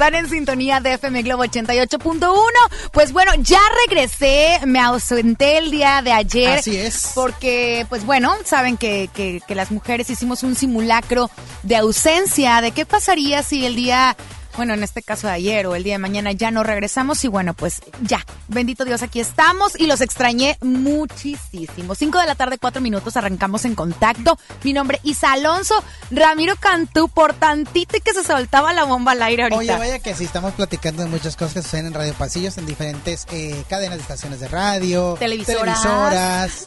están en sintonía de FM Globo 88.1. Pues bueno, ya regresé, me ausenté el día de ayer. Así es. Porque, pues bueno, saben que, que, que las mujeres hicimos un simulacro de ausencia, de qué pasaría si el día bueno, en este caso de ayer o el día de mañana ya no regresamos y bueno, pues ya, bendito Dios, aquí estamos y los extrañé muchísimo. Cinco de la tarde, cuatro minutos, arrancamos en contacto. Mi nombre es Isa Alonso, Ramiro Cantú, por tantito y que se soltaba la bomba al aire ahorita. Oye, vaya que sí, estamos platicando de muchas cosas que suceden en Radio Pasillos, en diferentes eh, cadenas de estaciones de radio, televisoras, televisoras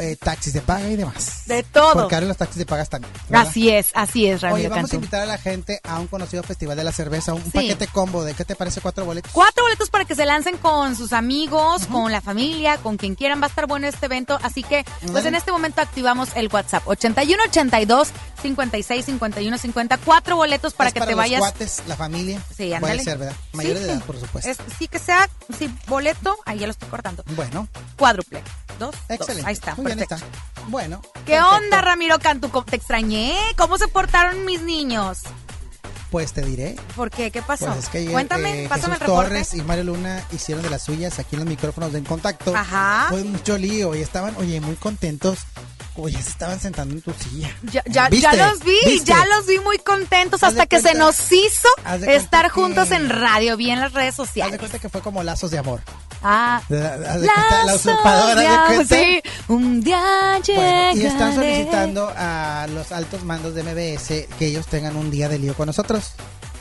eh, taxis de paga y demás. De todo. Porque ahora los taxis de pagas también. ¿verdad? Así es, así es, Ramiro Oye, vamos Cantú. a invitar a la gente a un conocido festival de la cerveza, un Sí. paquete combo de, ¿qué te parece? Cuatro boletos. Cuatro boletos para que se lancen con sus amigos, con la familia, con quien quieran. Va a estar bueno este evento. Así que, pues en este momento activamos el WhatsApp. 8182 56 51 50. Cuatro boletos para Es que para te los vayas. cuates, la familia. Sí, Puede ándale. ser, ¿verdad? Mayores Sí, de edad, por supuesto. Es- sí, que sea, sí, boleto, ahí ya lo estoy cortando. Bueno, Cuádruple. Dos, excelente. dos. Ahí está, Muy bien perfecto. está. Bueno. ¿Qué perfecto. onda, Ramiro? ¿Cómo- Te extrañé. ¿Cómo se portaron mis niños? Pues te diré. ¿Por qué? ¿Qué pasó? Pues es que ayer, Cuéntame, eh, pásame Jesús el reporte. Torres y Mario Luna hicieron de las suyas aquí en los micrófonos de En Contacto. Ajá. Fue mucho lío y estaban, oye, muy contentos. Oye, se estaban sentando en tu silla. Ya, ya, ¿Viste? ya los vi, ¿Viste? ya los vi muy contentos hasta que se nos hizo estar que- juntos en radio, vi en las redes Haz de sociales. cuenta que fue como lazos de amor. Ah, De- haz de cuenta, la usurpadora de cuenta. sí, un día Bueno, y están solicitando a los altos mandos de MBS que ellos tengan un día de lío con nosotros.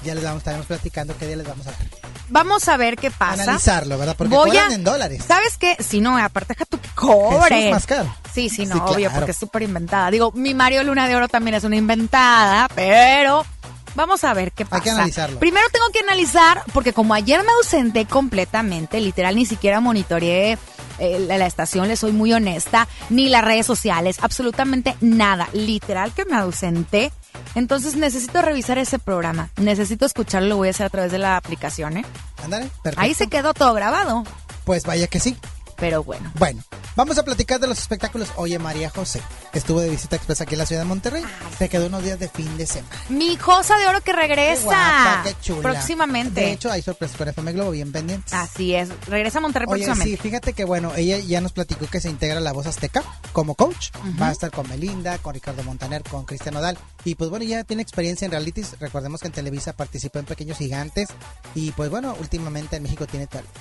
Ya les vamos, estaremos platicando qué día les vamos a dar. Vamos a ver qué pasa. Analizarlo, ¿verdad? Porque Voy cobran a- en dólares. ¿Sabes qué? Si no, aparte deja tú que cobre. Jesús más caro. Sí, sí, no, Sí, obvio, claro. porque es súper inventada. Digo, mi Mario Luna de Oro también es una inventada, pero vamos a ver qué pasa. Hay que analizarlo. Primero tengo que analizar, porque como ayer me ausenté completamente, literal, ni siquiera monitoreé eh, la, la estación, le soy muy honesta, ni las redes sociales, absolutamente nada. Literal que me ausenté. Entonces necesito revisar ese programa. Necesito escucharlo, lo voy a hacer a través de la aplicación, ¿eh? Ándale, perfecto. Ahí se quedó todo grabado. Pues vaya que sí. Pero bueno. Bueno, vamos a platicar de los espectáculos. Oye, María José estuvo de visita expresa aquí en la ciudad de Monterrey. Se quedó unos días de fin de semana. Mi cosa de oro que Qué regresa guapa, qué chula. próximamente. De hecho, hay sorpresas con FM Globo bien pendientes. Así es, regresa a Monterrey Oye, próximamente. sí, fíjate que bueno, ella ya nos platicó que se integra a la voz azteca como coach. Va a estar con Melinda, con Ricardo Montaner, con Cristian Odal. Y pues bueno, ya tiene experiencia en realities. Recordemos que en Televisa participó en Pequeños Gigantes. Y pues bueno, últimamente en México tiene talento.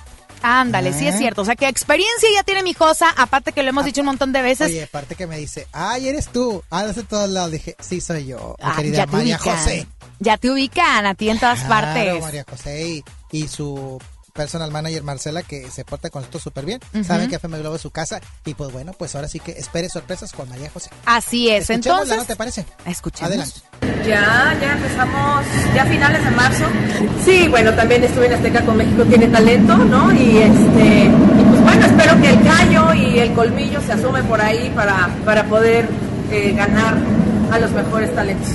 Ándale, sí es Ah. cierto. O sea, que experiencia ya tiene mi cosa, aparte que lo hemos dicho un montón de veces. Oye, aparte que me dice, ay, eres tú. Ah, de todos lados. Dije, sí, soy yo, mi Ah, querida María ubican. José. Ya te ubican a ti en todas Claro, partes. María José y, y su personal manager Marcela que se porta con nosotros súper bien. Saben que FM Globo es su casa. Y pues bueno, pues ahora sí que espere sorpresas con María José. Así es. Entonces, ¿no te parece? escuchemos. Adelante. Ya, ya empezamos, ya a finales de marzo. Sí, bueno, también estuve en Azteca con México Tiene Talento, ¿no? Y este, y pues bueno, espero que el callo y el colmillo se asomen por ahí para, para poder eh, ganar a los mejores talentos.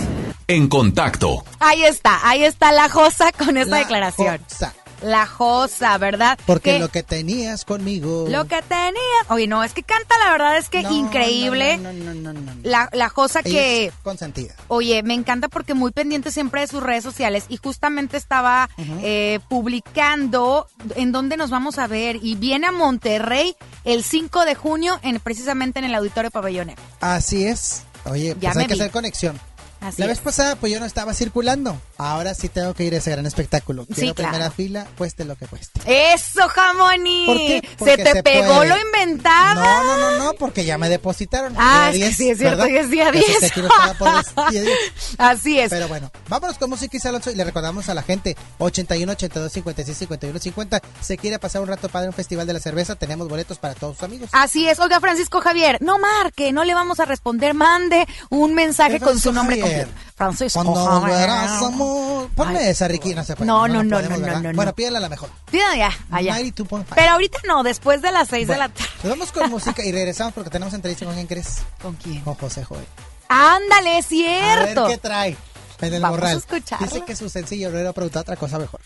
En contacto. Ahí está, ahí está la Josa con esta La declaración. Josa. La Josa, ¿verdad? Porque Que- lo que tenías conmigo. lo que tenía. Oye, no, es que canta, la verdad es que No, increíble. No, no, no, no, no, no. La, la Josa Ella que. consentida. Oye, me encanta porque muy pendiente siempre de sus redes sociales y justamente estaba eh, publicando en dónde nos vamos a ver y viene a Monterrey el 5 de junio en precisamente en el Auditorio Pabellonero. Así es. Oye, Ya pues me hay que hacer conexión. Así la es. vez pasada, pues yo no estaba circulando. Ahora sí tengo que ir a ese gran espectáculo. Sí, Quiero claro. primera fila, cueste lo que cueste. Eso, jamoni. ¿Por qué? Se Porque te se pegó puede. lo inventada. No, no, no, no, porque ya me depositaron. Ah, Día es que 10, sí, es cierto ¿verdad? que es día Eso 10. sí, aquí no estaba por el día 10. Así es. Pero bueno, vámonos con música y Alonso y le recordamos a la gente 81 82 56 51 50. Se quiere pasar un rato padre en un festival de la cerveza, tenemos boletos para todos sus amigos. Así es, oiga Francisco Javier, no marque, no le vamos a responder, mande un mensaje ¿Qué con su nombre Javier? Completo. Francisco Cuando volverás, amor. Ponme Ay, esa, Ricky, no se puede. No, no, no, no, no, no, Bueno, no. pídela la mejor. Pida ya, allá. 92.5. Pero ahorita no, después de las 6 de la Bueno, tarde. Nos vamos con música y regresamos porque tenemos entrevista con quién crees. ¿Con quién? Con José Joel. Ándale, es A cierto. ver qué trae en el Vamos a morral. Dice que su sencillo no era preguntar otra cosa mejor.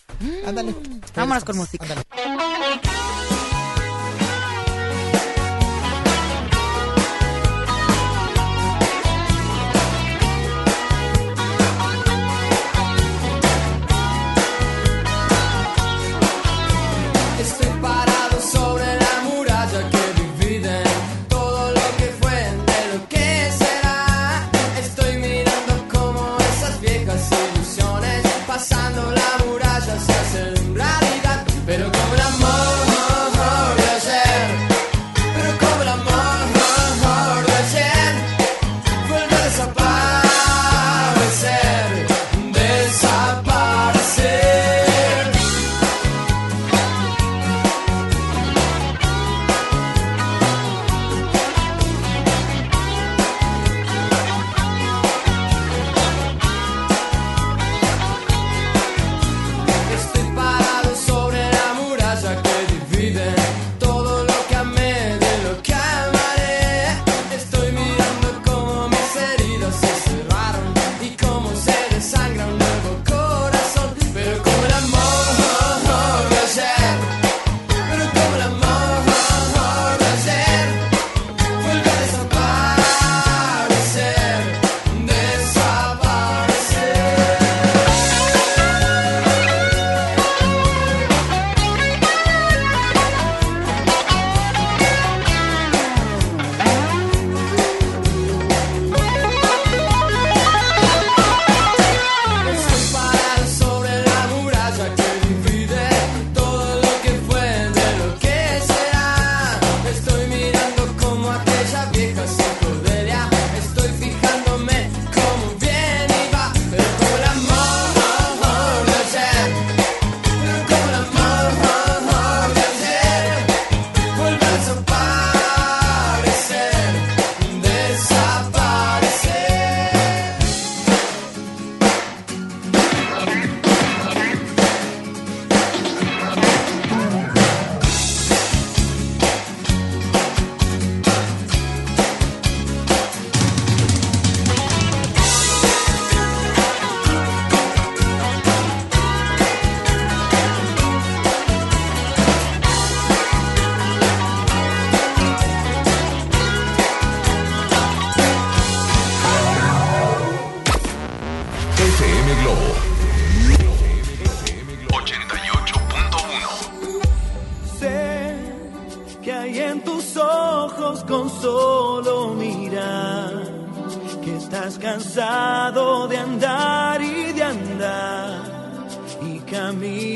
Ándale. vámonos con música. Ándale.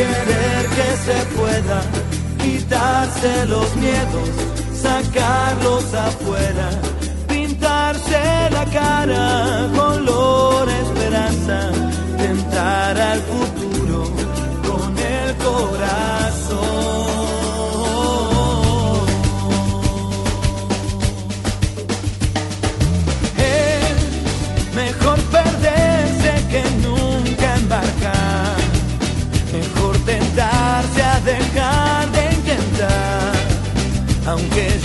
querer que se pueda quitarse los miedos, sacarlos afuera, pintarse la cara, color esperanza, tentar al futuro aunque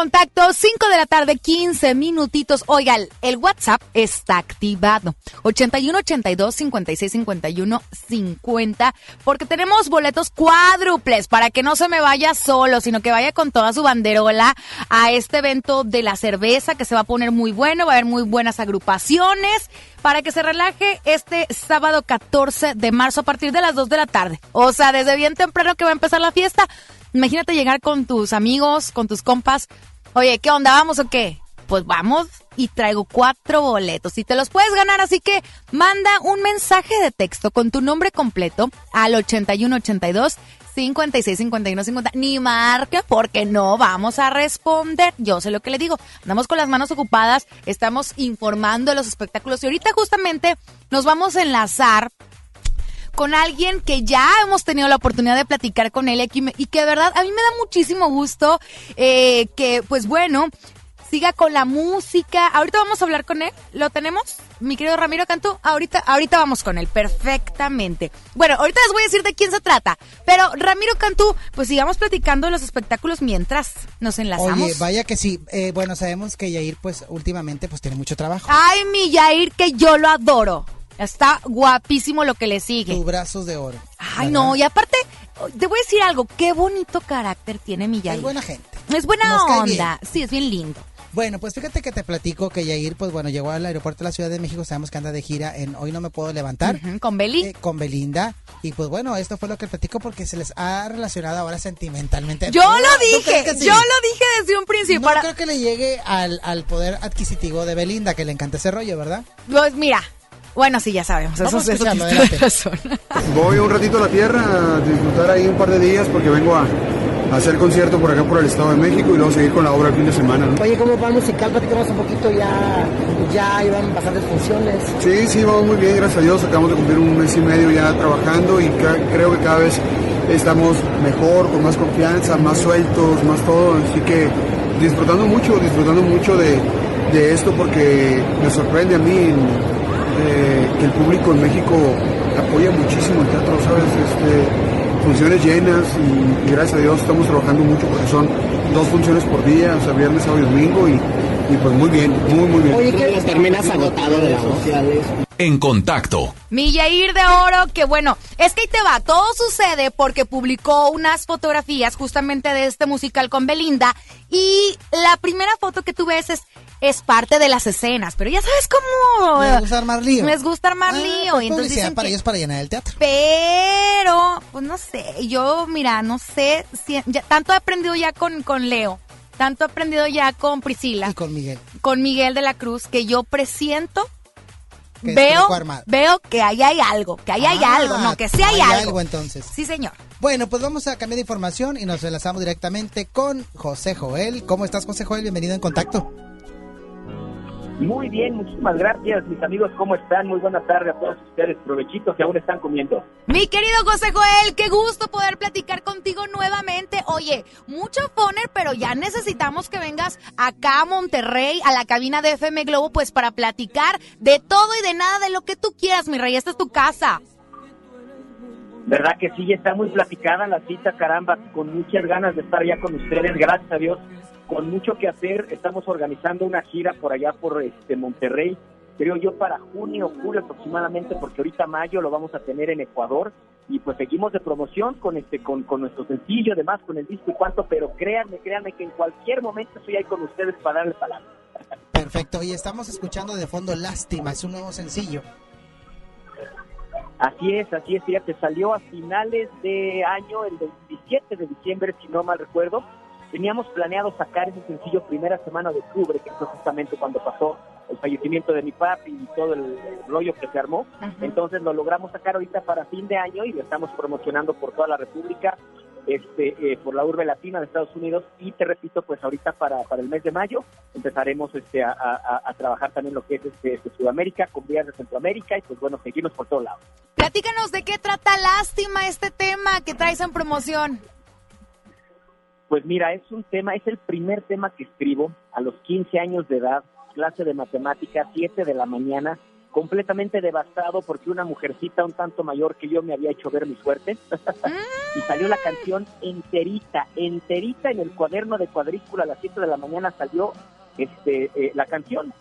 contacto, 5 de la tarde, 15 minutitos. Oigan, el WhatsApp está activado. 81 82 56 51 50. Porque tenemos boletos cuádruples para que no se me vaya solo, sino que vaya con toda su banderola a este evento de la cerveza que se va a poner muy bueno. Va a haber muy buenas agrupaciones para que se relaje este sábado 14 de marzo a partir de las 2 de la tarde. O sea, desde bien temprano que va a empezar la fiesta. Imagínate llegar con tus amigos, con tus compas. Oye, ¿qué onda? ¿Vamos o qué? Pues vamos y traigo cuatro boletos y te los puedes ganar. Así que manda un mensaje de texto con tu nombre completo al 8182 56 51 50. Ni marque porque no vamos a responder. Yo sé lo que le digo. Andamos con las manos ocupadas, estamos informando de los espectáculos y ahorita justamente nos vamos a enlazar con alguien que ya hemos tenido la oportunidad de platicar con él aquí, y que de verdad a mí me da muchísimo gusto eh, que, pues bueno, siga con la música. Ahorita vamos a hablar con él. ¿Lo tenemos? Mi querido Ramiro Cantú, ahorita, ahorita vamos con él, perfectamente. Bueno, ahorita les voy a decir de quién se trata, pero Ramiro Cantú, pues sigamos platicando de los espectáculos mientras nos enlazamos. Oye, vaya que sí. Eh, bueno, sabemos que Yair, pues últimamente, pues tiene mucho trabajo. Ay, mi Yair, que yo lo adoro. Está guapísimo lo que le sigue. Tus brazos de oro. Ay, ¿verdad? no, y aparte, te voy a decir algo, qué bonito carácter tiene mi Yair. Es buena gente. Es buena Nos onda, sí, es bien lindo. Bueno, pues fíjate que te platico que Yair, pues bueno, llegó al aeropuerto de la Ciudad de México, sabemos que anda de gira en Hoy No Me Puedo Levantar. Con Beli. eh, con Belinda y pues bueno esto fue lo que platico porque se les ha relacionado ahora sentimentalmente yo ¿Tú lo dije, sí? yo lo dije desde un principio. no para- creo que le llegue al, al poder adquisitivo de Belinda que le encanta ese rollo verdad Pues mira, bueno, sí, ya sabemos. Eso, Vamos eso adelante. razón. Voy un ratito a la tierra a disfrutar ahí un par de días porque vengo a, hacer concierto por acá por el Estado de México y luego seguir con la obra el fin de semana. ¿no? Oye, ¿cómo va el musical? Platicamos un poquito, ya, ya iban bastantes funciones. Sí, sí, vamos muy bien, gracias a Dios. Acabamos de cumplir un mes y medio ya trabajando y ca- creo que cada vez estamos mejor, con más confianza, más sueltos, más todo. Así que disfrutando mucho, disfrutando mucho de, de esto porque me sorprende a mí eh, que el público en México apoya muchísimo el teatro, ¿sabes? Este, funciones llenas y, y gracias a Dios estamos trabajando mucho porque son dos funciones por día, o sea, viernes, sábado y domingo y, y pues muy bien, muy, muy bien. Oye, ¿qué terminas agotado de las sociales? En contacto. Mi Yair de Oro, que bueno, es que ahí te va, todo sucede porque publicó unas fotografías justamente de este musical con Belinda y la primera foto que tú ves es, es parte de las escenas, pero ya sabes cómo... les gusta armar lío. Les gusta armar Ah, lío pues y entonces publicidad dicen para que- ellos para llenar el teatro. Pero, pues no sé, yo, mira, no sé, si, ya, tanto he aprendido ya con, con Leo, tanto he aprendido ya con Priscila, y con Miguel. con Miguel de la Cruz, que yo presiento, que veo, veo que ahí hay algo, que ahí hay Ah, algo, no, que sí hay, hay algo. entonces. Sí, señor. bueno pues vamos a cambiar de información y nos enlazamos directamente con José Joel. ¿cómo estás José Joel? bienvenido en contacto Muy bien, muchísimas gracias, mis amigos, ¿cómo están? Muy buena tarde a todos ustedes, provechitos que aún están comiendo. Mi querido José Joel, qué gusto poder platicar contigo nuevamente. Oye, mucho poner, pero ya necesitamos que vengas acá a Monterrey, a la cabina de FM Globo, pues para platicar de todo y de nada de lo que tú quieras, mi rey. Esta es tu casa. ¿Verdad que sí? Está muy platicada la cita, caramba, con muchas ganas de estar ya con ustedes, gracias a Dios, con mucho que hacer. Estamos organizando una gira por allá por este Monterrey, creo yo para junio, julio aproximadamente, porque ahorita mayo lo vamos a tener en Ecuador y pues seguimos de promoción con este con, con nuestro sencillo, además con el disco y cuanto, pero créanme, créanme que en cualquier momento estoy ahí con ustedes para darle palabra. perfecto y estamos escuchando de fondo Lástima es un nuevo sencillo Así es, así es, fíjate, salió a finales de año, el 27 de diciembre, si no mal recuerdo. Teníamos planeado sacar ese sencillo primera semana de octubre, que fue justamente cuando pasó el fallecimiento de mi papi y todo el, rollo que se armó. Entonces lo logramos sacar ahorita para fin de año y lo estamos promocionando por toda la República, este, eh, por la urbe latina de Estados Unidos y te repito, pues ahorita para, para el mes de mayo empezaremos este, a, a- a trabajar también lo que es este, este Sudamérica, con vías de Centroamérica y pues bueno, seguimos por todos lados. Platícanos de qué trata lástima este tema que traes en promoción. Pues mira, es un tema, es el primer tema que escribo a los 15 años de edad, clase de matemáticas, 7 de la mañana, completamente devastado porque una mujercita un tanto mayor que yo me había hecho ver mi suerte. y salió la canción enterita, enterita en el cuaderno de cuadrícula a las 7 de la mañana salió este eh, la canción.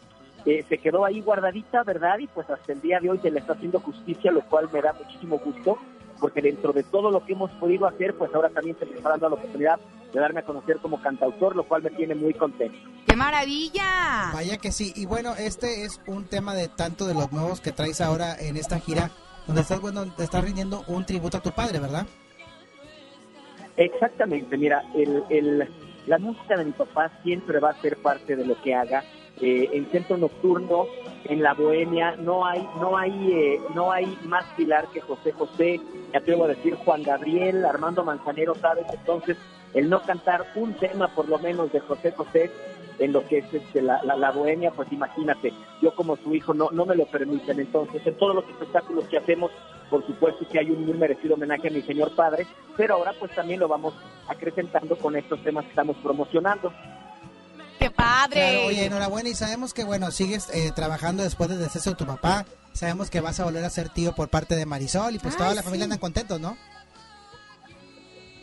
Eh, se quedó ahí guardadita, ¿verdad? Y pues hasta el día de hoy se le está haciendo justicia, lo cual me da muchísimo gusto, porque dentro de todo lo que hemos podido hacer, pues ahora también se me está dando la oportunidad de darme a conocer como cantautor, lo cual me tiene muy contento. ¡Qué maravilla! Vaya que sí. Y bueno, este es un tema de tanto de los nuevos que traes ahora en esta gira, donde estás, bueno, te estás rindiendo un tributo a tu padre, ¿verdad? Exactamente, mira, el, el- la música de mi papá siempre va a ser parte de lo que haga. Eh, en centro nocturno, en la bohemia, no hay, no hay, eh, no hay más pilar que José José, me atrevo a decir Juan Gabriel, Armando Manzanero, ¿sabes? Entonces, el no cantar un tema por lo menos de José José en lo que es este, la, la, la bohemia, pues imagínate, yo como su hijo no, no me lo permiten. Entonces, en todos los espectáculos que hacemos, por supuesto que hay un muy merecido homenaje a mi señor padre, pero ahora pues también lo vamos acrecentando con estos temas que estamos promocionando. ¡Qué padre! Claro, oye, enhorabuena y sabemos que, bueno, sigues eh, trabajando después del deceso de tu papá. Sabemos que vas a volver a ser tío por parte de Marisol y pues toda la familia sí. andan contentos, ¿no?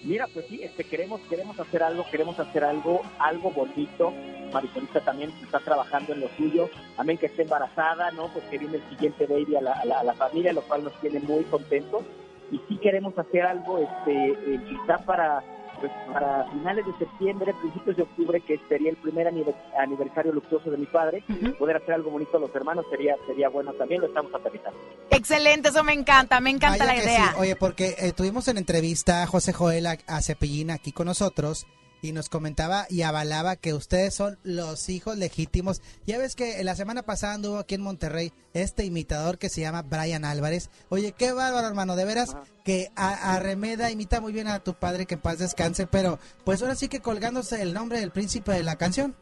Mira, pues sí, este, queremos, queremos hacer algo, queremos hacer algo, algo bonito. Marisolita también está trabajando en lo suyo. Amén que esté embarazada, ¿no? Pues que viene el siguiente baby a la, a la, a la familia, lo cual nos tiene muy contentos. Y sí queremos hacer algo, este, eh, quizá para, pues, para finales de septiembre, principios de octubre, que sería el primer anive- aniversario luctuoso de mi padre. Poder hacer algo bonito a los hermanos sería, sería bueno también, lo estamos aterrizando. Excelente, eso me encanta, me encanta Vaya la idea. sí. Oye, porque eh, tuvimos en entrevista a José Joel a, a Cepillín aquí con nosotros y nos comentaba y avalaba que ustedes son los hijos legítimos. Ya ves que la semana pasada anduvo aquí en Monterrey este imitador que se llama Brian Álvarez. Oye, qué bárbaro, hermano, de veras que a, Arremeda imita muy bien a tu padre, que en paz descanse, pero pues ahora sí que colgándose el nombre del príncipe de la canción.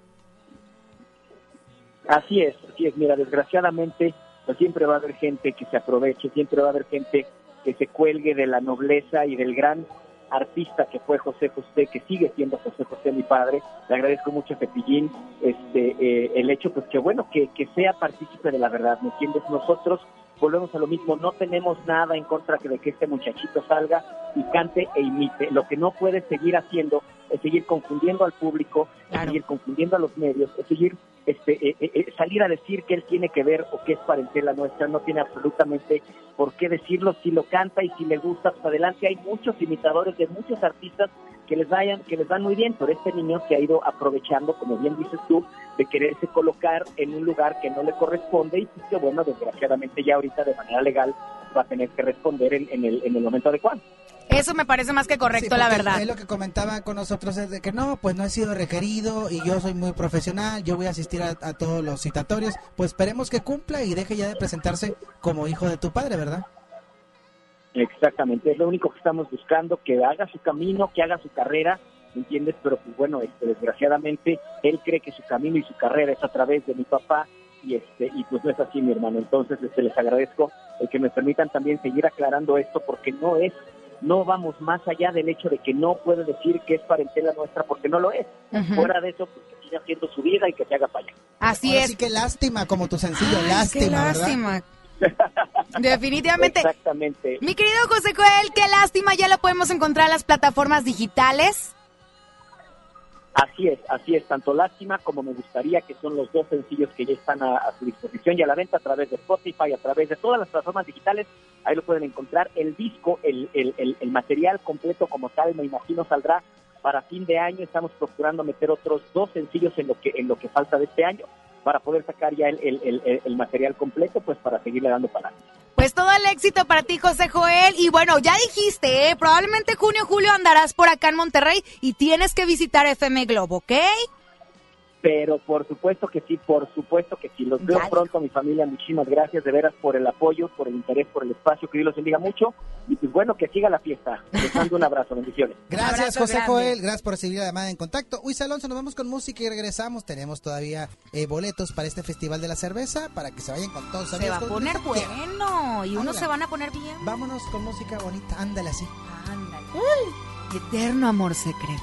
Así es, así es. Mira, desgraciadamente, pues siempre va a haber gente que se aproveche, siempre va a haber gente que se cuelgue de la nobleza y del gran artista que fue José José, que sigue siendo José José, mi padre. Le agradezco mucho a Cepillín este, eh, el hecho, pues que bueno, que, que sea partícipe de la verdad, ¿me entiendes? Nosotros volvemos a lo mismo, no tenemos nada en contra de que este muchachito salga y cante e imite. Lo que no puede seguir haciendo es seguir confundiendo al público, es seguir confundiendo a los medios, es seguir este, eh, eh, eh, salir a decir que él tiene que ver o que es parentela nuestra, no tiene absolutamente por qué decirlo, si lo canta y si le gusta, pues adelante, hay muchos imitadores de muchos artistas que les vayan, que les van muy bien, pero este niño se ha ido aprovechando, como bien dices tú, de quererse colocar en un lugar que no le corresponde y que bueno, desgraciadamente ya ahorita de manera legal va a tener que responder en, en el, en el momento adecuado. Eso me parece más que correcto, Sí, la verdad. él lo que comentaba con nosotros es de que no, pues no he sido requerido y yo soy muy profesional, yo voy a asistir a, a todos los citatorios, pues esperemos que cumpla y deje ya de presentarse como hijo de tu padre, ¿verdad? Exactamente, es lo único que estamos buscando, que haga su camino, que haga su carrera, ¿me entiendes? Pero pues bueno, este, desgraciadamente él cree que su camino y su carrera es a través de mi papá y este y pues no es así, mi hermano. Entonces, este, les agradezco el que me permitan también seguir aclarando esto porque no es no vamos más allá del hecho de que no puede decir que es parentela nuestra porque no lo es. Ujú. Fuera de eso, pues que siga haciendo su vida y que se haga para allá. Así Ahora es. sí que lástima como tu sencillo, Ay, lástima, qué ¿verdad? Definitivamente. Exactamente. Mi querido José Joel, qué lástima, ya lo podemos encontrar en las plataformas digitales. Así es, así es, tanto lástima como me gustaría, que son los dos sencillos que ya están a, a su disposición y a la venta a través de Spotify, a través de todas las plataformas digitales, ahí lo pueden encontrar. El disco, el, el, el, el material completo como tal, me imagino saldrá para fin de año. Estamos procurando meter otros dos sencillos en lo que, en lo que falta de este año para poder sacar ya el, el, el, material completo, pues para seguirle dando para. Pues todo el éxito para ti, José Joel. Y bueno, ya dijiste, ¿eh? probablemente junio julio andarás por acá en Monterrey y tienes que visitar FM Globo, ¿ok? Pero por supuesto que sí, por supuesto que sí. Los veo Dale. pronto, mi familia. Muchísimas gracias de veras por el apoyo, por el interés, por el espacio. Que Dios los bendiga mucho. Y pues bueno, que siga la fiesta. Les mando un abrazo. Bendiciones. Gracias, abrazo José grande. Joel. Gracias por recibir la llamada en contacto. Uy, Alonso, nos vamos con música y regresamos. Tenemos todavía eh, boletos para este Festival de la Cerveza para que se vayan con todos. Se va a amigos, poner bueno y unos se van a poner bien. Vámonos con música bonita. Ándale así. Ándale. Eterno amor secreto.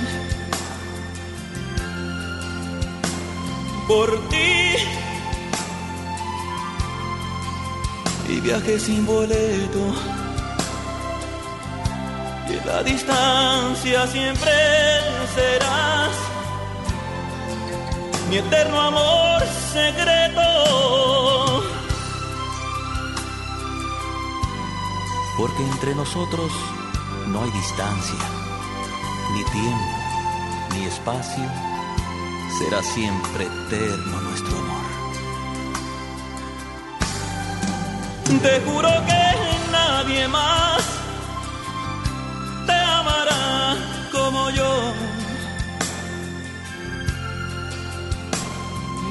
por ti. Y viaje sin boleto la distancia siempre serás mi eterno amor secreto. Porque entre nosotros no hay distancia, ni tiempo, ni espacio. Será siempre eterno nuestro amor. Te juro que nadie más como yo.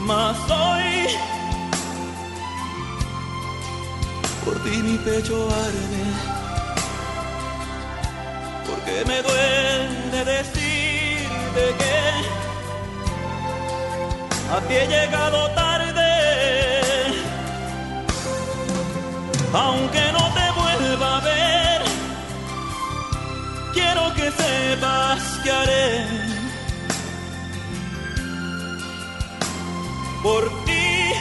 Mas hoy por ti mi pecho arde, porque me duele decirte que a ti he llegado tarde, aunque no te vuelva a ver quiero que sepas que haré por ti.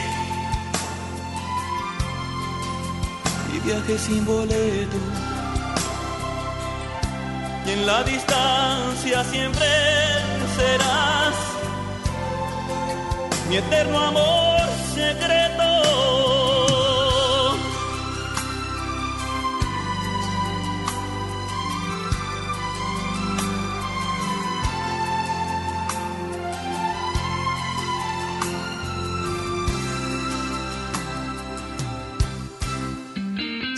Y viaje sin boleto. Y en la distancia siempre serás mi eterno amor secreto.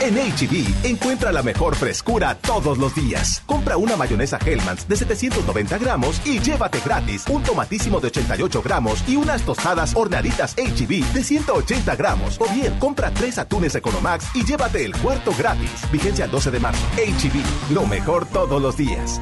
En HB, e encuentra la mejor frescura todos los días. Compra una mayonesa Hellmann's de 790 gramos y llévate gratis un tomatísimo de 88 gramos y unas tostadas horneaditas HB e de 180 gramos. O bien, compra tres atunes Economax y llévate el cuarto gratis. Vigencia el 12 de marzo. HB, e lo mejor todos los días.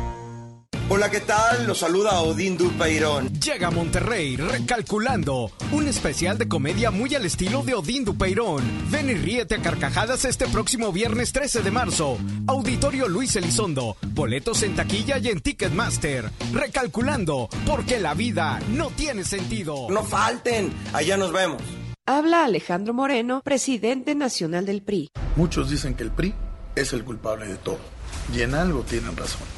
Hola, ¿qué tal? Los saluda Odín Dupeirón. Llega a Monterrey recalculando un especial de comedia muy al estilo de Odín Dupeirón. Ven y ríete a carcajadas este próximo viernes 13 de marzo. Auditorio Luis Elizondo. Boletos en taquilla y en Ticketmaster. Recalculando, porque la vida no tiene sentido. No falten, allá nos vemos. Habla Alejandro Moreno, presidente nacional del PRI. Muchos dicen que el PRI es el culpable de todo. Y en algo tienen razón.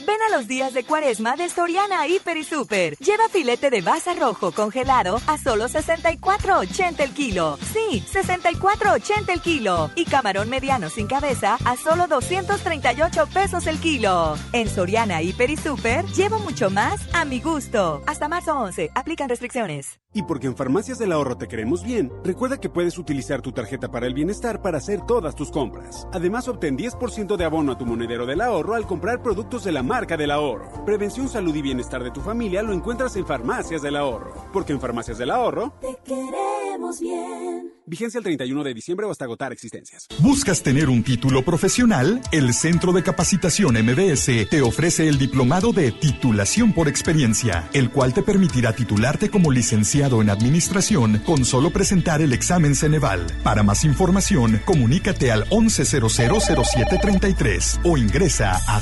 Ven a los días de cuaresma de Soriana Hiper y Super. Lleva filete de baza rojo congelado a solo 64.80 el kilo. Sí, 64.80 el kilo. Y camarón mediano sin cabeza a solo 238 pesos el kilo. En Soriana Hiper y Super llevo mucho más a mi gusto. Hasta marzo 11. Aplican restricciones. Y porque en Farmacias del Ahorro te queremos bien, recuerda que puedes utilizar tu tarjeta para el bienestar para hacer todas tus compras. Además, obtén 10% de abono a tu monedero del ahorro al comprar productos de la marca del ahorro. Prevención, salud y bienestar de tu familia lo encuentras en Farmacias del Ahorro. Porque en Farmacias del Ahorro... Te queremos bien. Vigencia el 31 de diciembre o hasta agotar existencias. ¿Buscas tener un título profesional? El Centro de Capacitación MBS te ofrece el diplomado de titulación por experiencia, el cual te permitirá titularte como licenciado en administración con solo presentar el examen Ceneval. Para más información, comunícate al 11000733 o ingresa a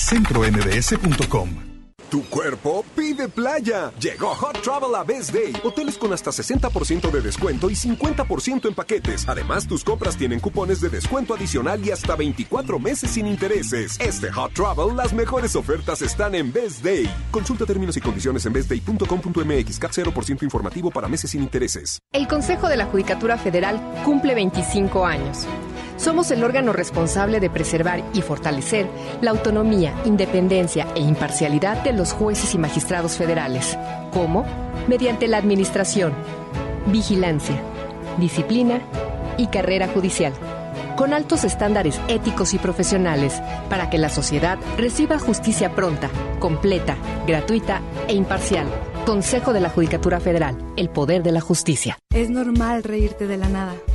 Tu cuerpo pide playa. Llegó Hot Travel a Best Day. Hoteles con hasta 60% de descuento y 50% en paquetes. Además, tus compras tienen cupones de descuento adicional y hasta 24 meses sin intereses. Este Hot Travel, las mejores ofertas están en Best Day. Consulta términos y condiciones en bestday.com.mx. CAP 0% informativo para meses sin intereses. El Consejo de la Judicatura Federal cumple 25 años. Somos el órgano responsable de preservar y fortalecer la autonomía, independencia e imparcialidad de los jueces y magistrados federales. ¿Cómo? Mediante la administración, vigilancia, disciplina y carrera judicial, con altos estándares éticos y profesionales para que la sociedad reciba justicia pronta, completa, gratuita e imparcial. Consejo de la Judicatura Federal, el poder de la justicia. Es normal reírte de la nada.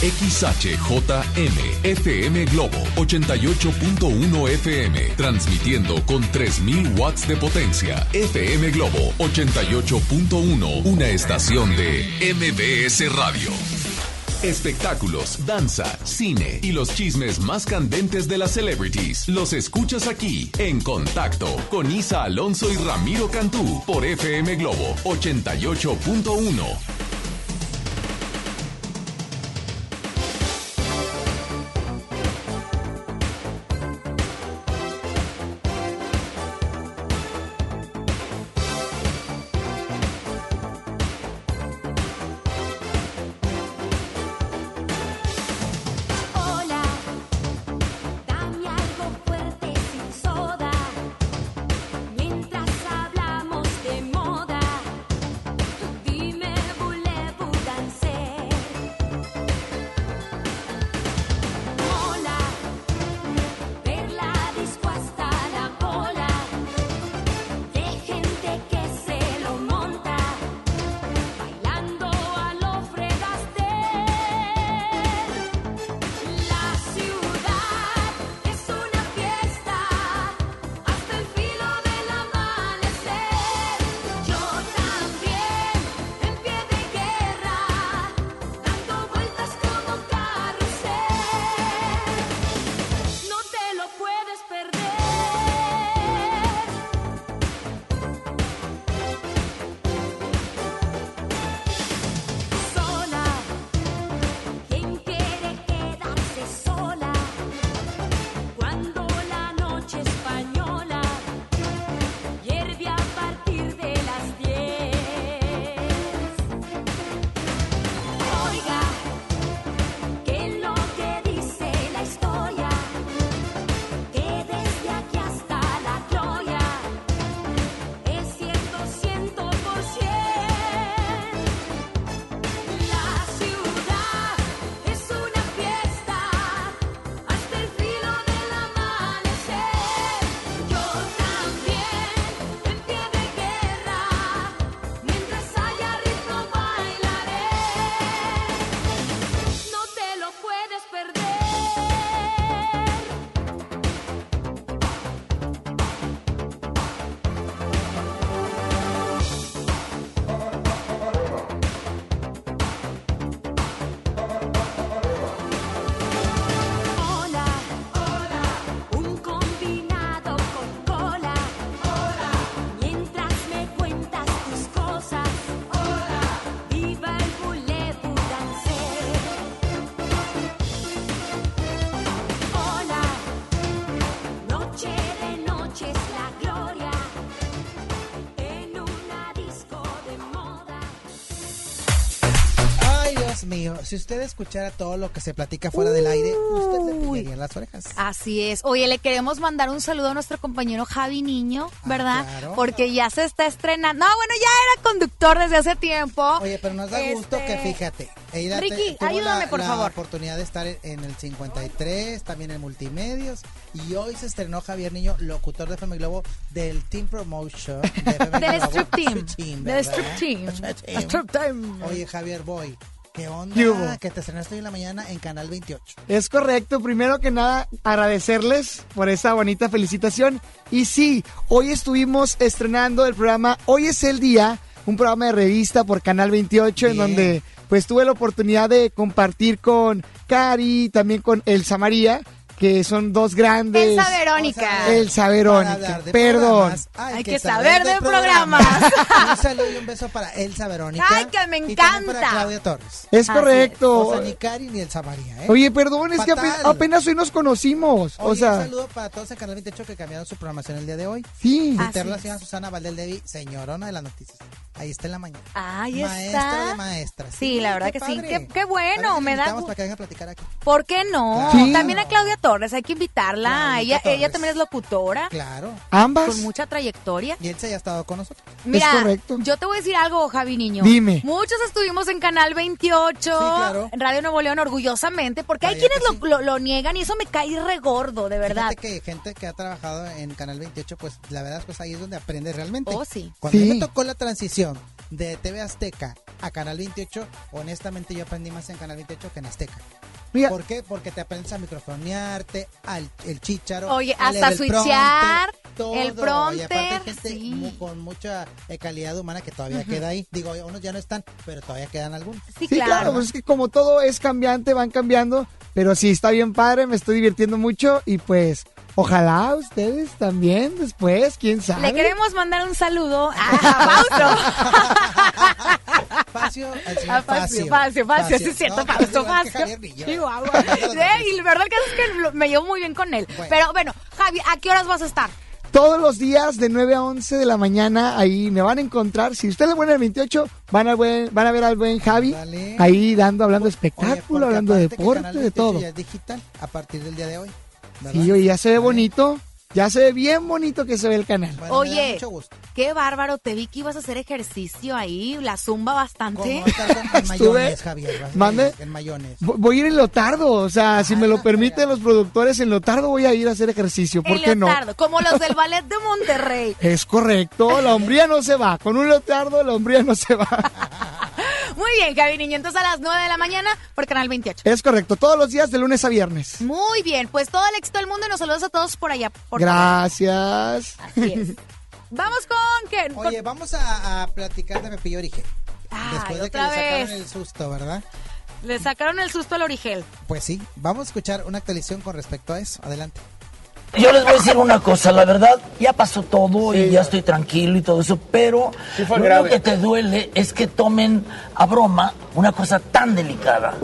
XHJM FM Globo 88.1 FM transmitiendo con 3000 watts de potencia. FM Globo 88.1, una estación de MBS Radio. Espectáculos, danza, cine y los chismes más candentes de las celebrities los escuchas aquí en Contacto con Isa Alonso y Ramiro Cantú por FM Globo 88.1. si usted escuchara todo lo que se platica fuera del aire, usted le pillaría en las orejas. Así es. Oye, le queremos mandar un saludo a nuestro compañero Javi Niño, ¿verdad? Ah, claro. Porque ya se está estrenando. No, bueno, ya era conductor desde hace tiempo. Oye, pero nos da gusto Este, que fíjate. ella te- Ricky, ayúdame, la, por la favor. oportunidad de estar en, el 53, también en Multimedios. Y hoy se estrenó Javier Niño, locutor de FM Globo del Team Promotion. De Del. Strip Team. Team, Del ¿verdad? Strip Team. Strip Team. Strip Team. Oye, Javier Boy, ¿qué onda? ¿Qué hubo? Que te estrenaste hoy en la mañana en Canal 28. Es correcto, primero que nada agradecerles por esa bonita felicitación. Y sí, hoy estuvimos estrenando el programa Hoy es el Día, un programa de revista por Canal 28 en donde pues tuve la oportunidad de compartir con Cari, también con Elsa María, que son dos grandes... Elsa Verónica. Elsa Verónica, perdón. programas, Hay que saber de programas. un saludo y un beso para Elsa Verónica. Ay, que me Y también para encanta. Claudia Torres. Es correcto. O sea, ni Cari ni Elsa María, ¿eh? Oye, perdón, es que Fatal. apenas hoy nos conocimos. Oye, o sea, un saludo para todos en Canal 28 que cambiaron su programación el día de hoy. Sí. Señora Susana Valdeldevi, señorona de las noticias. Ahí está en la mañana. Ahí Maestra está. de maestras. Sí, la verdad que sí. Qué, bueno, me da para que venga a platicar aquí. ¿Por qué no? Sí. También a Claudia Torres, hay que invitarla. Ella, ella también es locutora. Claro. ambas. Con mucha trayectoria. Y Elsa ya ha estado con nosotros. Mira, correcto. yo te voy a decir algo, Javi Niño. Dime. Muchos estuvimos en Canal 28, claro. en Radio Nuevo León, orgullosamente, porque hay quienes lo, lo- lo niegan y eso me cae regordo, de verdad. Fíjate que gente que ha trabajado en Canal 28, pues la verdad, pues ahí es donde aprende realmente. Oh, sí. Cuando Sí. me tocó la transición de TV Azteca a Canal 28, honestamente yo aprendí más en Canal 28 que en Azteca. Mira, ¿Por qué? Porque te aprendes a microfonearte, al el chícharo, Oye, hasta el switchear, prompter, el Y aparte hay prompter, gente sí. mu- con mucha eh, calidad humana que todavía queda ahí. Digo, unos ya no están, pero todavía quedan algunos. Sí, Sí, claro, claro. pues es que como todo es cambiante, van cambiando, pero sí está bien padre, me estoy divirtiendo mucho y pues ojalá ustedes también después, quién sabe. Le queremos mandar un saludo a Fausto. Facio, A Facio, Facio, Facio, sí es cierto, Facio. Sí, y la verdad que es que me llevo muy bien con él. Bueno. Pero bueno, Javi, ¿a qué horas vas a estar? Todos los días de 9 a 11 de la mañana ahí me van a encontrar. Si ustedes le ponen el 28, van a, buen- van a ver al buen Javi ahí dando, hablando de espectáculo, hablando de deporte, de 28 todo. Ya es digital a partir del día de hoy. ¿Verdad? Sí, oye, ya se ve bonito, ya se ve bien bonito que se ve el canal. Bueno, Oye, mucho gusto. qué bárbaro, te vi que ibas a hacer ejercicio ahí, la zumba bastante. ¿Cómo estar con- en mayones, Javier? Mande. En mayones. Vo- Voy a ir en Lotardo, o sea, si me lo permiten los productores, en Lotardo voy a ir a hacer ejercicio, ¿por En qué no? Leotardo, como los del ballet de Monterrey. Es correcto, la hombría no se va, con un Lotardo la hombría no se va. Muy bien, Javi Niño, entonces a las 9 de la mañana por Canal 28. Es correcto, todos los días de lunes a viernes. Muy bien, pues todo el éxito del mundo y nos saludos a todos por allá. Por. Gracias. Así es. Vamos con que Oye, vamos a, a platicar de Pepillo Origel. Ay, Después de que otra le sacaron vez. el susto, ¿verdad? le sacaron el susto al origel. Pues sí, vamos a escuchar una actualización con respecto a eso. Adelante. Yo les voy a decir una cosa, la verdad, ya pasó todo y ya estoy tranquilo y todo eso, pero fue lo grave. que te duele es que tomen a broma una cosa tan delicada.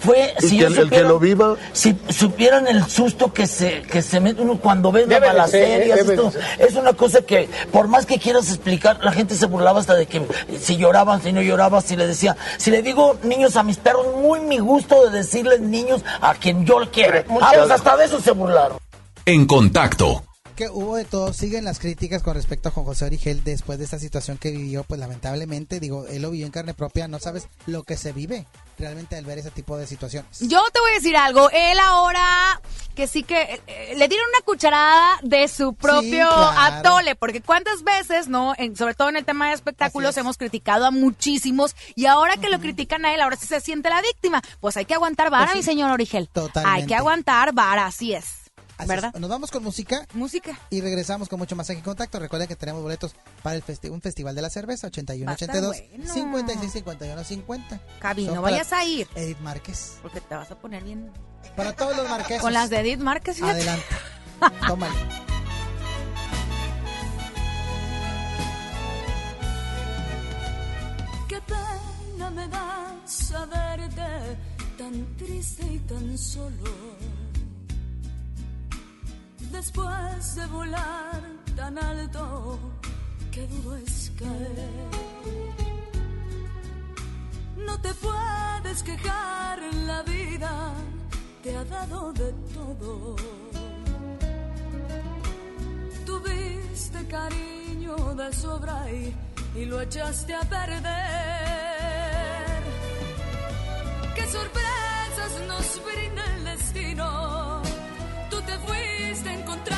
Fue, si que yo el- que lo viva- Si supieran el susto que se, que se mete uno cuando ves Debe las de esto, es una cosa que por más que quieras explicar, la gente se burlaba hasta de que si lloraban, si no lloraban, si le decía, si le digo niños a mis perros, muy mi gusto de decirles niños a quien yo quiero. Ah, pues hasta de eso se burlaron. En contacto. Que hubo de todo, siguen las críticas con respecto a Juan José Origel después de esta situación que vivió, pues lamentablemente, digo, él lo vivió en carne propia, no sabes lo que se vive realmente al ver ese tipo de situaciones. Yo te voy a decir algo, él ahora que sí que eh, le dieron una cucharada de su propio claro. atole, porque cuántas veces, ¿no? En- sobre todo en el tema de espectáculos hemos criticado a muchísimos y ahora que lo critican a él, ahora sí se siente la víctima. Pues hay que aguantar vara, Pues sí. mi señor Origel. Totalmente. Hay que aguantar vara, así es. Así ¿Verdad? es. Nos vamos con música. Música. Y regresamos con mucho más aquí en contacto. Recuerden que tenemos boletos para el festi- un festival de la cerveza 81 Va a estar 82 bueno. 56 51 50. Cabi, no vayas a ir. Edith Márquez. Porque te vas a poner bien. Para todos los marqueses. Con las de Edith Márquez. Adelante. Tómale. Qué pena me da saberte tan triste y tan solo. Después de volar tan alto, qué duro es caer. No te puedes quejar te ha dado de todo. Tuviste cariño de sobra y, y lo echaste a perder. ¿Qué sorpresas nos brinda el destino? A encontrar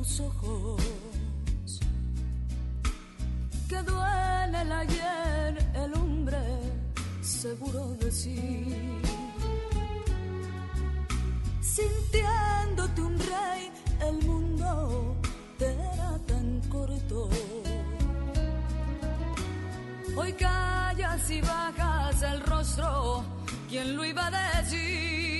tus ojos. Que duele el ayer, el hombre seguro de sí. Sintiéndote un rey, el mundo te era tan corto. Hoy callas y bajas el rostro, ¿quién lo iba a decir?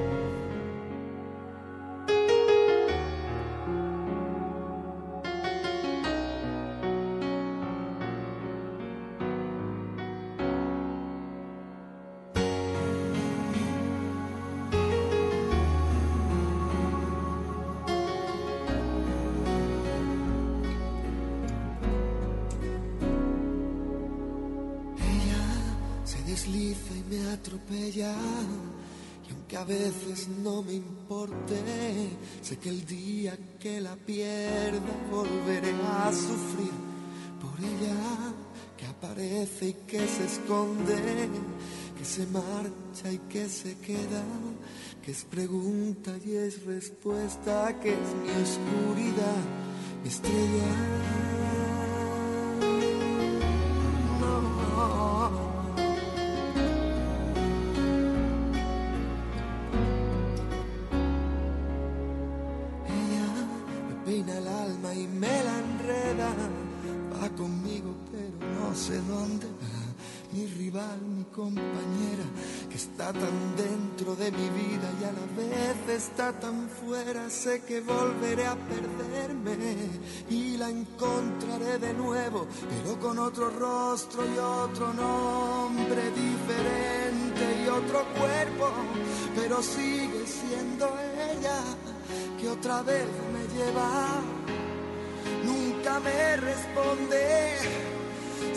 se esconde, que se marcha y que se queda, que es pregunta y es respuesta, que es mi oscuridad, mi estrella. Compañera, que está tan dentro de mi vida y a la vez está tan fuera. Sé que volveré a perderme y la encontraré de nuevo, pero con otro rostro y otro nombre diferente y otro cuerpo. Pero sigue siendo ella que otra vez me lleva. Nunca me responde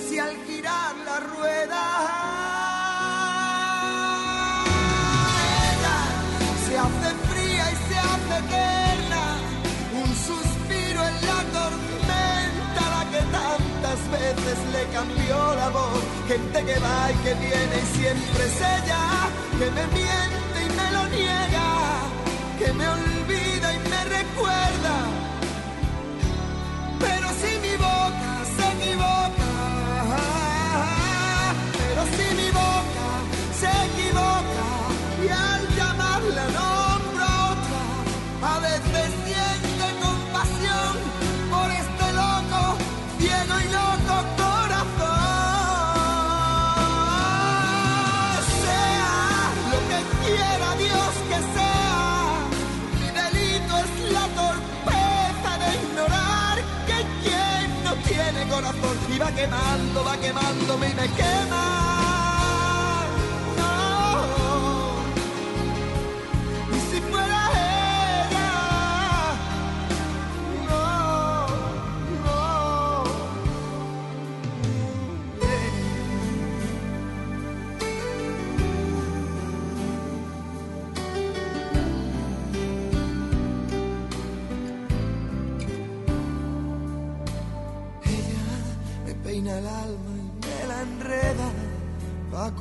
si al girar la rueda le cambió la voz. Gente que va y que viene y siempre es ella, que me miente y me lo niega, que me olvida y me recuerda. Y va quemando, va quemándome y me quema.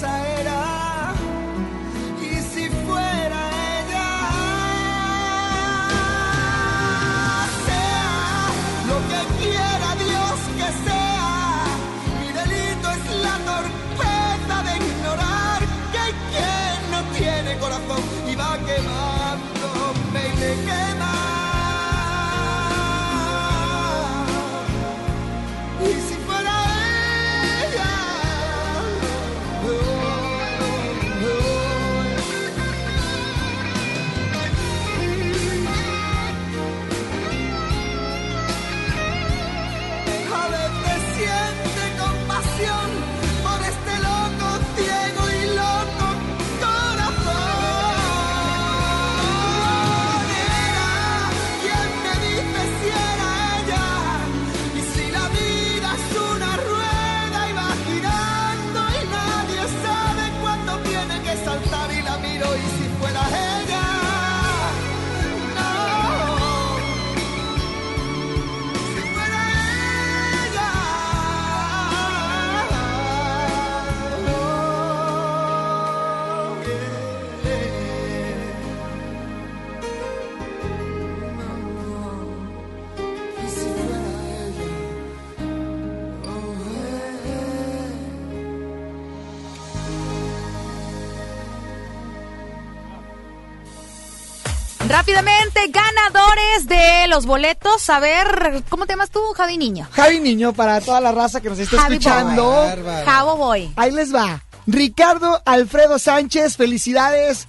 esa era, Rápidamente, ganadores de los boletos. A ver, ¿cómo te llamas tú, Javi Niño? Javi Niño, para toda la raza que nos está Javi escuchando. Boy. Javo Boy. Ahí les va. Ricardo Alfredo Sánchez, felicidades.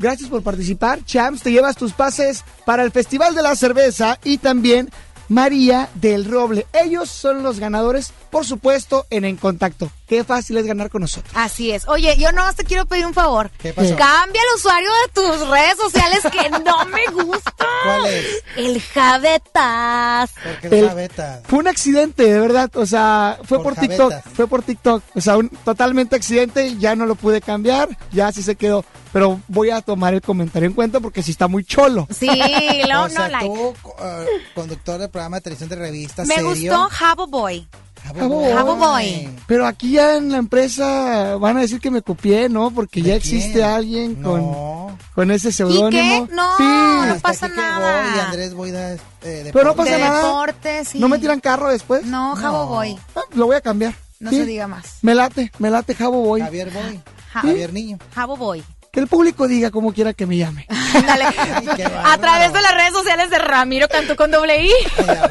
Gracias por participar. Champs, te llevas tus pases para el Festival de la Cerveza y también María del Roble. Ellos son los ganadores, por supuesto, en En Contacto. Qué fácil es ganar con nosotros. Así es. Oye, yo nomás te quiero pedir un favor. ¿Qué pasó? Cambia el usuario de tus redes sociales que no me gusta. ¿Cuál es? El Javetas. ¿Por qué El- el Javeta? Fue un accidente, de verdad. O sea, fue por, Por TikTok. Fue por TikTok. O sea, un totalmente accidente. Ya no lo pude cambiar. Ya así se quedó. Pero voy a tomar el comentario en cuenta porque sí está muy cholo. Sí, no, o sea, no like. tú, eh, conductor del programa de televisión de revistas, Me serio. gustó Javo Boy. Jabo Jabo Boy. Pero aquí ya en la empresa van a decir que me copié, ¿no? Porque ya ¿De existe quién? alguien No. con, con ese ¿Y seudónimo. qué? No, Sí. no pasa Kike Boy y nada. Andrés Boida, eh, de Pero no Deportes. pasa De nada. sí. ¿No me tiran carro después? No, Javo Boy. Ah, lo voy a cambiar. No Sí. se diga más. Me late, me late Jabo Boy. Javier Boy. Ja- Javier Niño. Javo Boy. Que el público diga como quiera que me llame. A través de las redes sociales de Ramiro Cantú con doble I.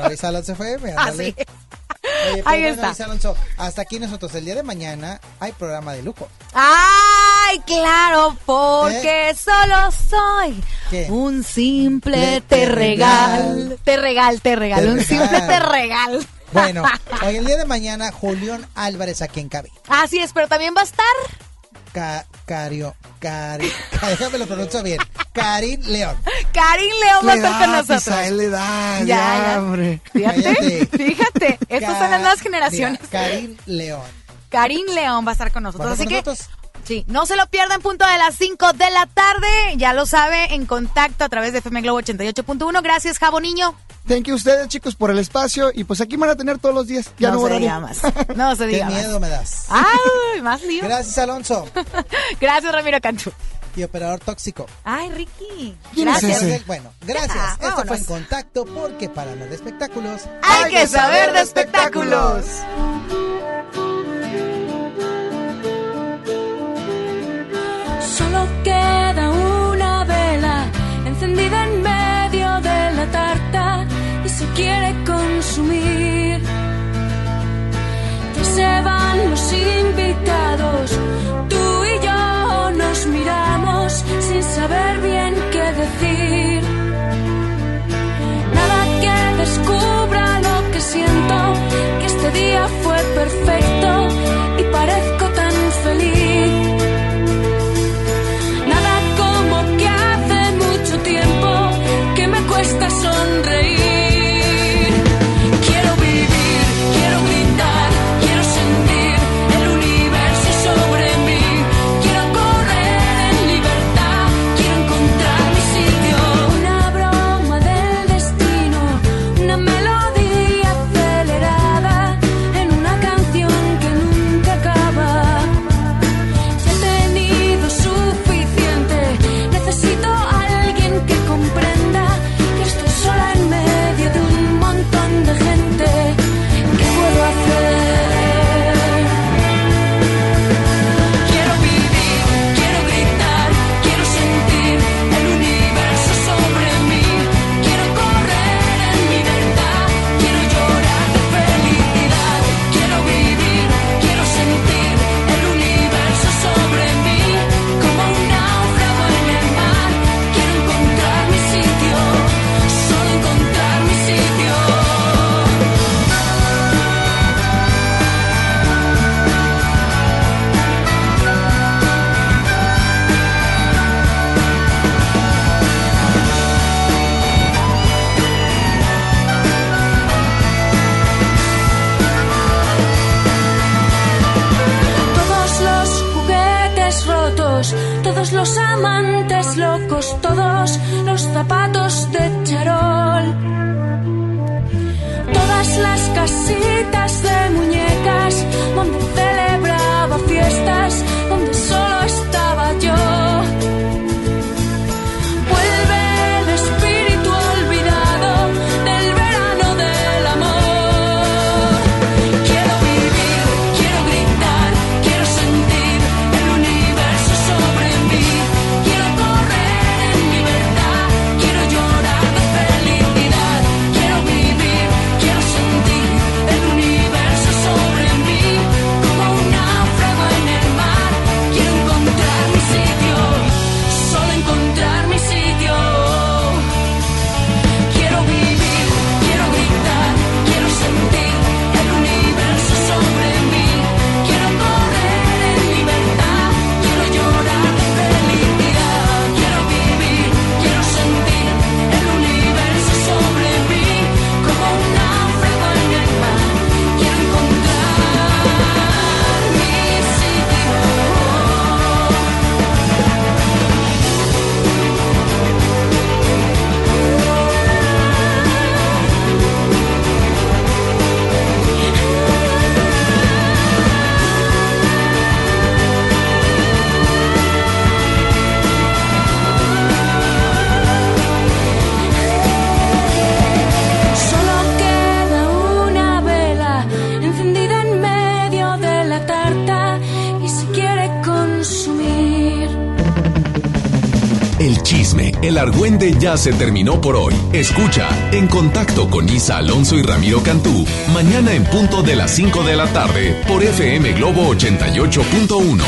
Ay, se fue. me Así. Oye, pues Ahí bueno, está. Alonso, hasta aquí nosotros. El día de mañana hay programa de lujo. Ay, claro, porque solo soy ¿Qué? un simple Le- te regal. Te regal, te regal, un simple te regal. Bueno, hoy el día de mañana, Julián Álvarez aquí en cabina. Así es, pero también va a estar Ca Cario, Cari, déjame lo pronuncio bien. Karin León. Karin León va a estar con nosotros. Isael, le da, Ya, ya, hombre. Fíjate, Cállate. fíjate, estas son las nuevas generaciones. Karin León. Karin León va a estar con nosotros. ¿Va a Así que, nosotros? sí, no se lo pierdan, punto de las 5 de la tarde. Ya lo sabe, en contacto a través de FM Globo 88.1. Gracias, Jabo Niño. Thank you ustedes, chicos, por el espacio. Y pues aquí van a tener todos los días. Ya no, no se horario. diga más. No se Qué diga más. miedo me das. Ay, más lío. Gracias, Alonso. Gracias, Ramiro Cantú. Y operador tóxico. Ay, Ricky. ¿Quién es Gracias. ese? Bueno, gracias. Ya, Esto fue en contacto porque para hablar de espectáculos. Hay que saber de espectáculos. Solo argüende ya se terminó por hoy. Escucha En Contacto con Isa Alonso y Ramiro Cantú, mañana en punto de las 5 de la tarde por FM Globo 88.1.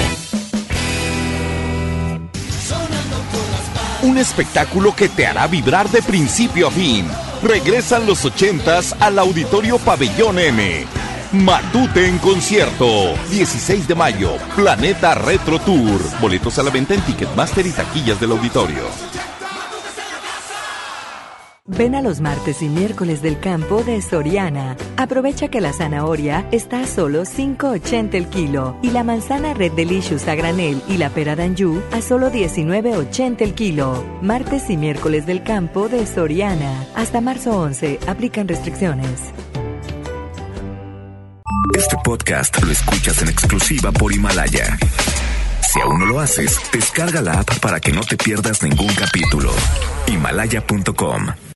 Un espectáculo que te hará vibrar de principio a fin. Regresan los ochentas al Auditorio Pabellón M. Matute en concierto. 16 de mayo. Planeta Retro Tour. Boletos a la venta en Ticketmaster y taquillas del auditorio. Ven a los martes y miércoles del campo de Soriana. Aprovecha que la zanahoria está a solo 5.80 el kilo y la manzana Red Delicious a granel y la pera Danju a solo 19.80 el kilo. Martes y miércoles del campo de Soriana. Hasta marzo 11. Aplican restricciones. Este podcast lo escuchas en exclusiva por Himalaya. Si aún no lo haces, descarga la app para que no te pierdas ningún capítulo. Himalaya.com